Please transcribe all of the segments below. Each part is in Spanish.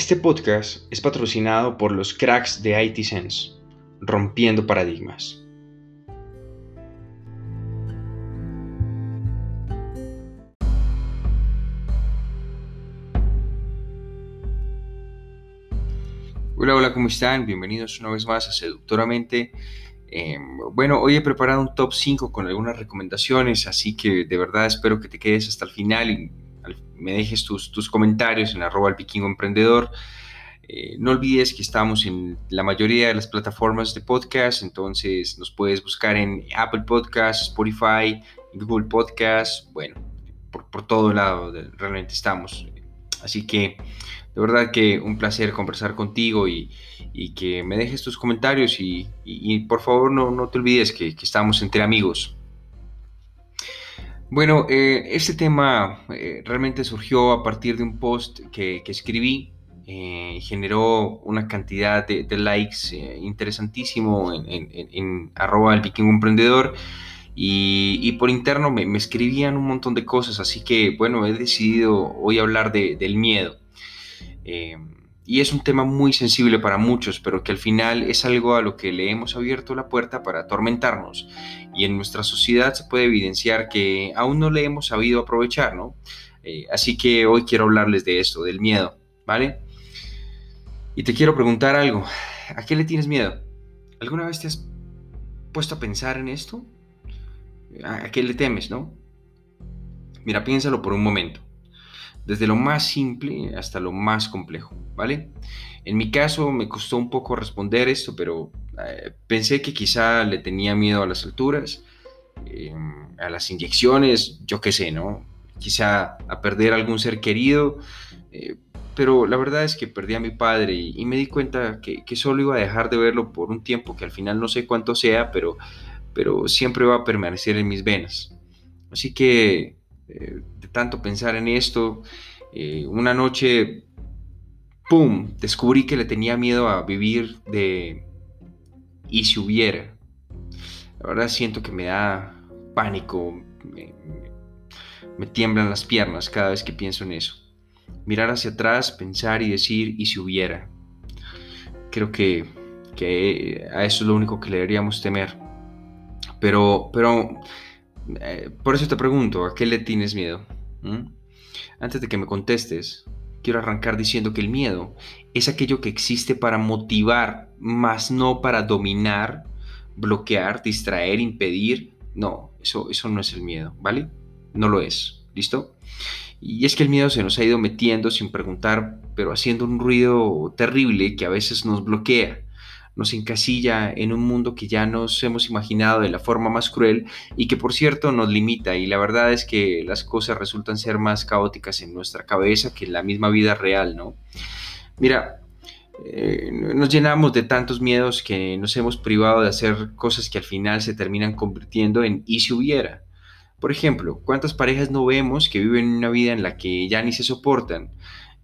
Este podcast es patrocinado por los cracks de IT Sense, rompiendo paradigmas. Hola, hola, ¿cómo están? Bienvenidos una vez más a Seductoramente. Em, bueno, hoy he preparado un top 5 con algunas recomendaciones, así que de verdad espero que te quedes hasta el final me dejes tus, tus comentarios en arroba el vikingo emprendedor. Eh, no olvides que estamos en la mayoría de las plataformas de podcast, entonces nos puedes buscar en Apple Podcasts, Spotify, Google Podcasts, bueno, por, por todo lado realmente estamos. Así que de verdad que un placer conversar contigo y, y que me dejes tus comentarios y, y, por favor no, no te olvides que, que estamos entre amigos. Bueno, eh, este tema eh, realmente surgió a partir de un post que, escribí. Eh, generó una cantidad de, likes interesantísimo en, arroba el vikingo emprendedor y, por interno me, escribían un montón de cosas, así que bueno, he decidido hoy hablar del miedo y es un tema muy sensible para muchos, pero que al final es algo a lo que le hemos abierto la puerta para atormentarnos. Y en nuestra sociedad se puede evidenciar que aún no le hemos sabido aprovechar, ¿no? Eh, así que hoy quiero hablarles de esto, del miedo, ¿vale? Y te quiero preguntar algo, ¿a qué le tienes miedo? ¿Alguna vez te has puesto a pensar en esto? ¿A qué le temes, no? Mira, piénsalo por un momento desde lo más simple hasta lo más complejo, ¿vale? En mi caso me costó un poco responder esto, pero eh, pensé que quizá le tenía miedo a las alturas, em, a las inyecciones, yo qué sé, ¿no? Quizá a perder algún ser querido, eh, pero la verdad es que perdí a mi padre y, me di cuenta que, solo iba a dejar de verlo por un tiempo que al final no sé cuánto sea, pero, pero siempre va a permanecer en mis venas. Así que eh, tanto pensar en esto, eh, una noche, ¡pum!, descubrí que le tenía miedo a vivir de... ¿Y si hubiera? La verdad siento que me da pánico, me, tiemblan las piernas cada vez que pienso en eso. Mirar hacia atrás, pensar y decir, ¿y si hubiera? Creo que, que a eso es lo único que le deberíamos temer. Pero, pero eh, por eso te pregunto, ¿a qué le tienes miedo? Antes de que me contestes, quiero arrancar diciendo que el miedo es aquello que existe para motivar, más no para dominar, bloquear, distraer, impedir. No, eso, eso no es el miedo, ¿vale? No lo es, ¿listo? Y es que el miedo se nos ha ido metiendo sin preguntar, pero haciendo un ruido terrible que a veces nos bloquea nos encasilla en un mundo que ya nos hemos imaginado de la forma más cruel y que por cierto nos limita y la verdad es que las cosas resultan ser más caóticas en nuestra cabeza que en la misma vida real, ¿no? Mira, eh, nos llenamos de tantos miedos que nos hemos privado de hacer cosas que al final se terminan convirtiendo en y si hubiera. Por ejemplo, ¿cuántas parejas no vemos que viven una vida en la que ya ni se soportan,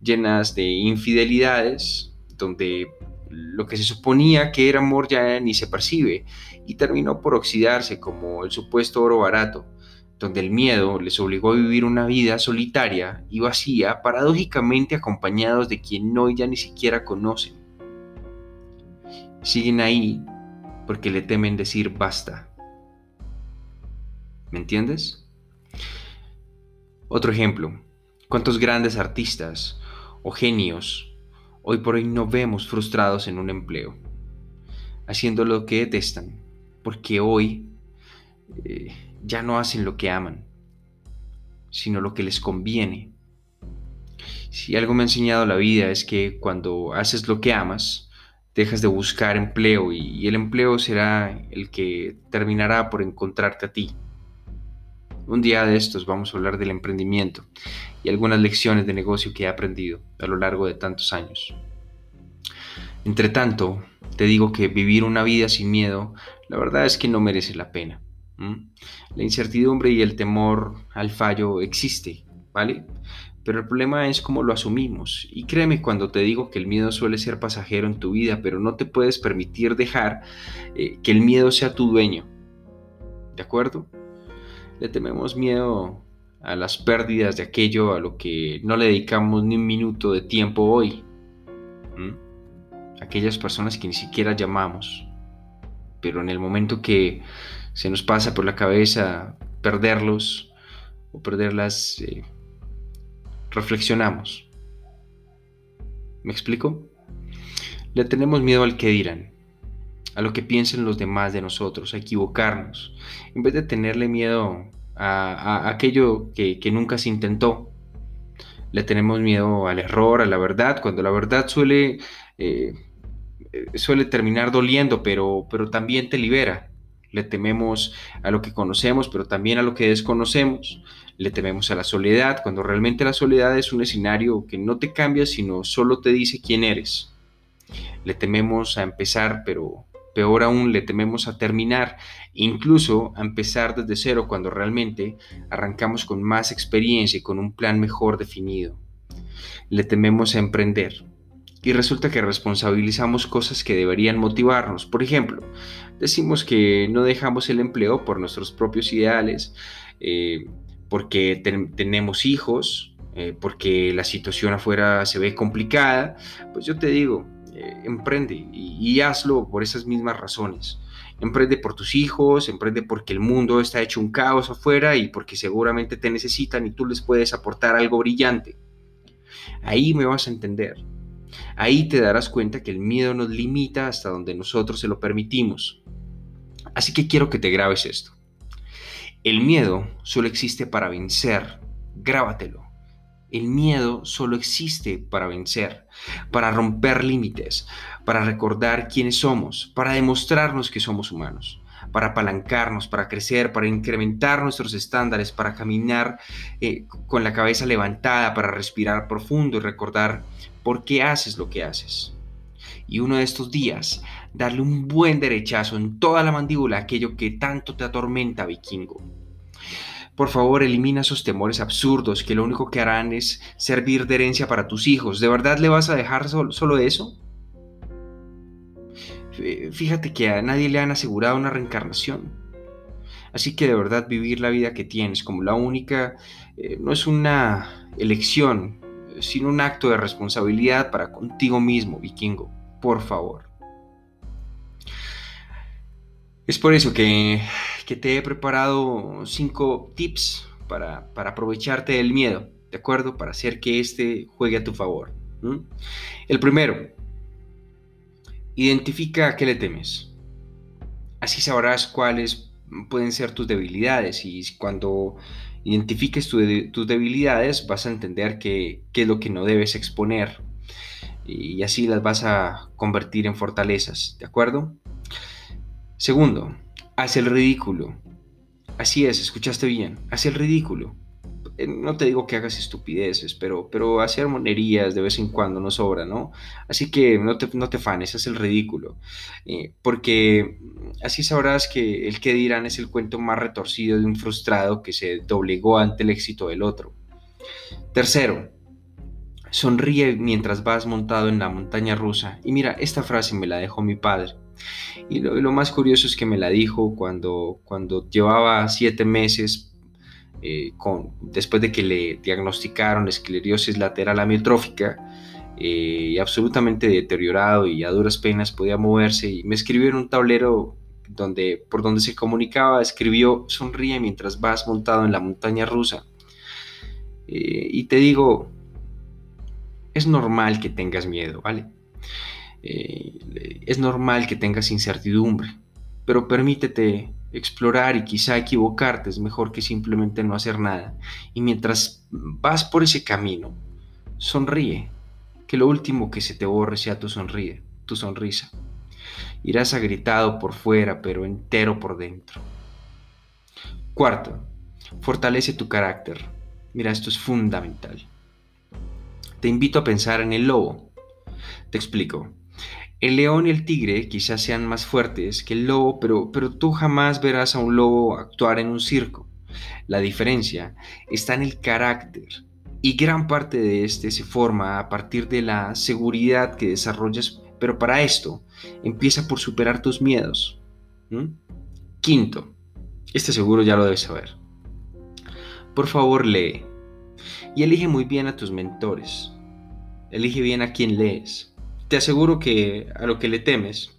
llenas de infidelidades, donde lo que se suponía que era amor ya ni se percibe y terminó por oxidarse como el supuesto oro barato, donde el miedo les obligó a vivir una vida solitaria y vacía, paradójicamente acompañados de quien hoy ya ni siquiera conocen. Siguen ahí porque le temen decir basta. ¿Me entiendes? Otro ejemplo, ¿cuántos grandes artistas o genios hoy por hoy no vemos frustrados en un empleo, haciendo lo que detestan, porque hoy eh, ya no hacen lo que aman, sino lo que les conviene. Si algo me ha enseñado la vida es que cuando haces lo que amas, dejas de buscar empleo y el empleo será el que terminará por encontrarte a ti. Un día de estos vamos a hablar del emprendimiento y algunas lecciones de negocio que he aprendido a lo largo de tantos años. Entre tanto, te digo que vivir una vida sin miedo, la verdad es que no merece la pena. La incertidumbre y el temor al fallo existe, ¿vale? Pero el problema es cómo lo asumimos. Y créeme cuando te digo que el miedo suele ser pasajero en tu vida, pero no te puedes permitir dejar eh, que el miedo sea tu dueño. ¿De acuerdo? Le tememos miedo a las pérdidas de aquello a lo que no le dedicamos ni un minuto de tiempo hoy. aquellas personas que ni siquiera llamamos, pero en el momento que se nos pasa por la cabeza perderlos o perderlas, eh, reflexionamos. ¿Me explico? Le tenemos miedo al que dirán, a lo que piensen los demás de nosotros, a equivocarnos, en vez de tenerle miedo a, aquello que, nunca se intentó. Le tenemos miedo al error, a la verdad, cuando la verdad suele, eh, suele terminar doliendo, pero, pero también te libera. Le tememos a lo que conocemos, pero también a lo que desconocemos. Le tememos a la soledad, cuando realmente la soledad es un escenario que no te cambia, sino solo te dice quién eres. Le tememos a empezar, pero peor aún le tememos a terminar, incluso a empezar desde cero cuando realmente arrancamos con más experiencia y con un plan mejor definido. Le tememos a emprender, y resulta que responsabilizamos cosas que deberían motivarnos. Por ejemplo, decimos que no dejamos el empleo por nuestros propios ideales, eh, porque tenemos hijos, eh, porque la situación afuera se ve complicada. Pues yo te digo, eh, emprende y, y hazlo por esas mismas razones. Emprende por tus hijos, emprende porque el mundo está hecho un caos afuera y porque seguramente te necesitan y tú les puedes aportar algo brillante. Ahí me vas a entender. Ahí te darás cuenta que el miedo nos limita hasta donde nosotros se lo permitimos. Así que quiero que te grabes esto. El miedo solo existe para vencer. Grábatelo. El miedo solo existe para vencer, para romper límites, para recordar quiénes somos, para demostrarnos que somos humanos, para apalancarnos, para crecer, para incrementar nuestros estándares, para caminar eh, con la cabeza levantada, para respirar profundo y recordar por qué haces lo que haces. Y uno de estos días, darle un buen derechazo en toda la mandíbula a aquello que tanto te atormenta, vikingo. Por favor, elimina esos temores absurdos que lo único que harán es servir de herencia para tus hijos. ¿De verdad le vas a dejar solo, eso? Fíjate que a nadie le han asegurado una reencarnación. Así que de verdad vivir la vida que tienes como la única eh, no es una elección, sino un acto de responsabilidad para contigo mismo, vikingo, por favor. Es por eso que, te he preparado cinco tips para, aprovecharte del miedo, ¿de acuerdo? Para hacer que este juegue a tu favor. El primero, identifica a qué le temes. Así sabrás cuáles pueden ser tus debilidades y cuando identifiques tus debilidades, vas a entender qué, es lo que no debes exponer y así las vas a convertir en fortalezas, ¿de acuerdo? Segundo, haz el ridículo. Así es, escuchaste bien, haz el ridículo. Eh, no te digo que hagas estupideces, pero, pero hacer monerías de vez en cuando no sobra, ¿no? Así que no te, no te fanes, haz el ridículo. Eh, porque así sabrás que el que dirán es el cuento más retorcido de un frustrado que se doblegó ante el éxito del otro. Tercero, sonríe mientras vas montado en la montaña rusa. Y mira, esta frase me la dejó mi padre. Y lo, más curioso es que me la dijo cuando, cuando llevaba siete meses eh, con, después de que le diagnosticaron esclerosis lateral amiotrófica eh, absolutamente deteriorado y a duras penas podía moverse y me escribió en un tablero donde, por donde se comunicaba, escribió sonríe mientras vas montado en la montaña rusa. Eh, y te digo, es normal que tengas miedo, ¿vale? Es normal que tengas incertidumbre, pero permítete explorar y quizá equivocarte es mejor que simplemente no hacer nada. Y mientras vas por ese camino, sonríe, que lo último que se te borre sea tu sonríe, tu sonrisa. Irás agritado por fuera, pero entero por dentro. Cuarto, fortalece tu carácter. Mira, esto es fundamental. Te invito a pensar en el lobo. Te explico. El león y el tigre quizás sean más fuertes que el lobo, pero, pero tú jamás verás a un lobo actuar en un circo. La diferencia está en el carácter y gran parte de este se forma a partir de la seguridad que desarrollas, pero para esto empieza por superar tus miedos. Quinto, este seguro ya lo debes saber. Por favor, lee y elige muy bien a tus mentores. Elige bien a quién lees te aseguro que a lo que le temes,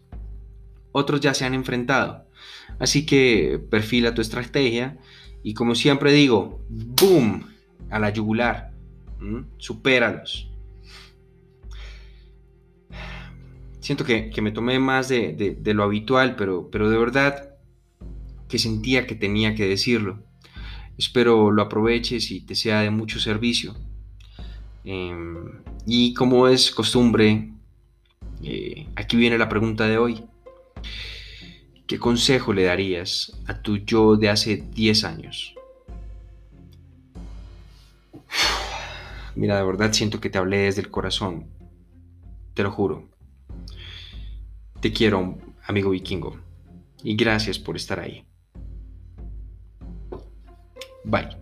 otros ya se han enfrentado. Así que perfila tu estrategia y como siempre digo, ¡boom! A la yugular. Supéralos. Siento que, me tomé más de, lo habitual, pero, pero de verdad que sentía que tenía que decirlo. Espero lo aproveches y te sea de mucho servicio. Em, y como es costumbre, eh, aquí viene la pregunta de hoy. ¿Qué consejo le darías a tu yo de hace 10 años? Mira, de verdad siento que te hablé desde el corazón. Te lo juro. Te quiero, amigo vikingo. Y gracias por estar ahí. Bye.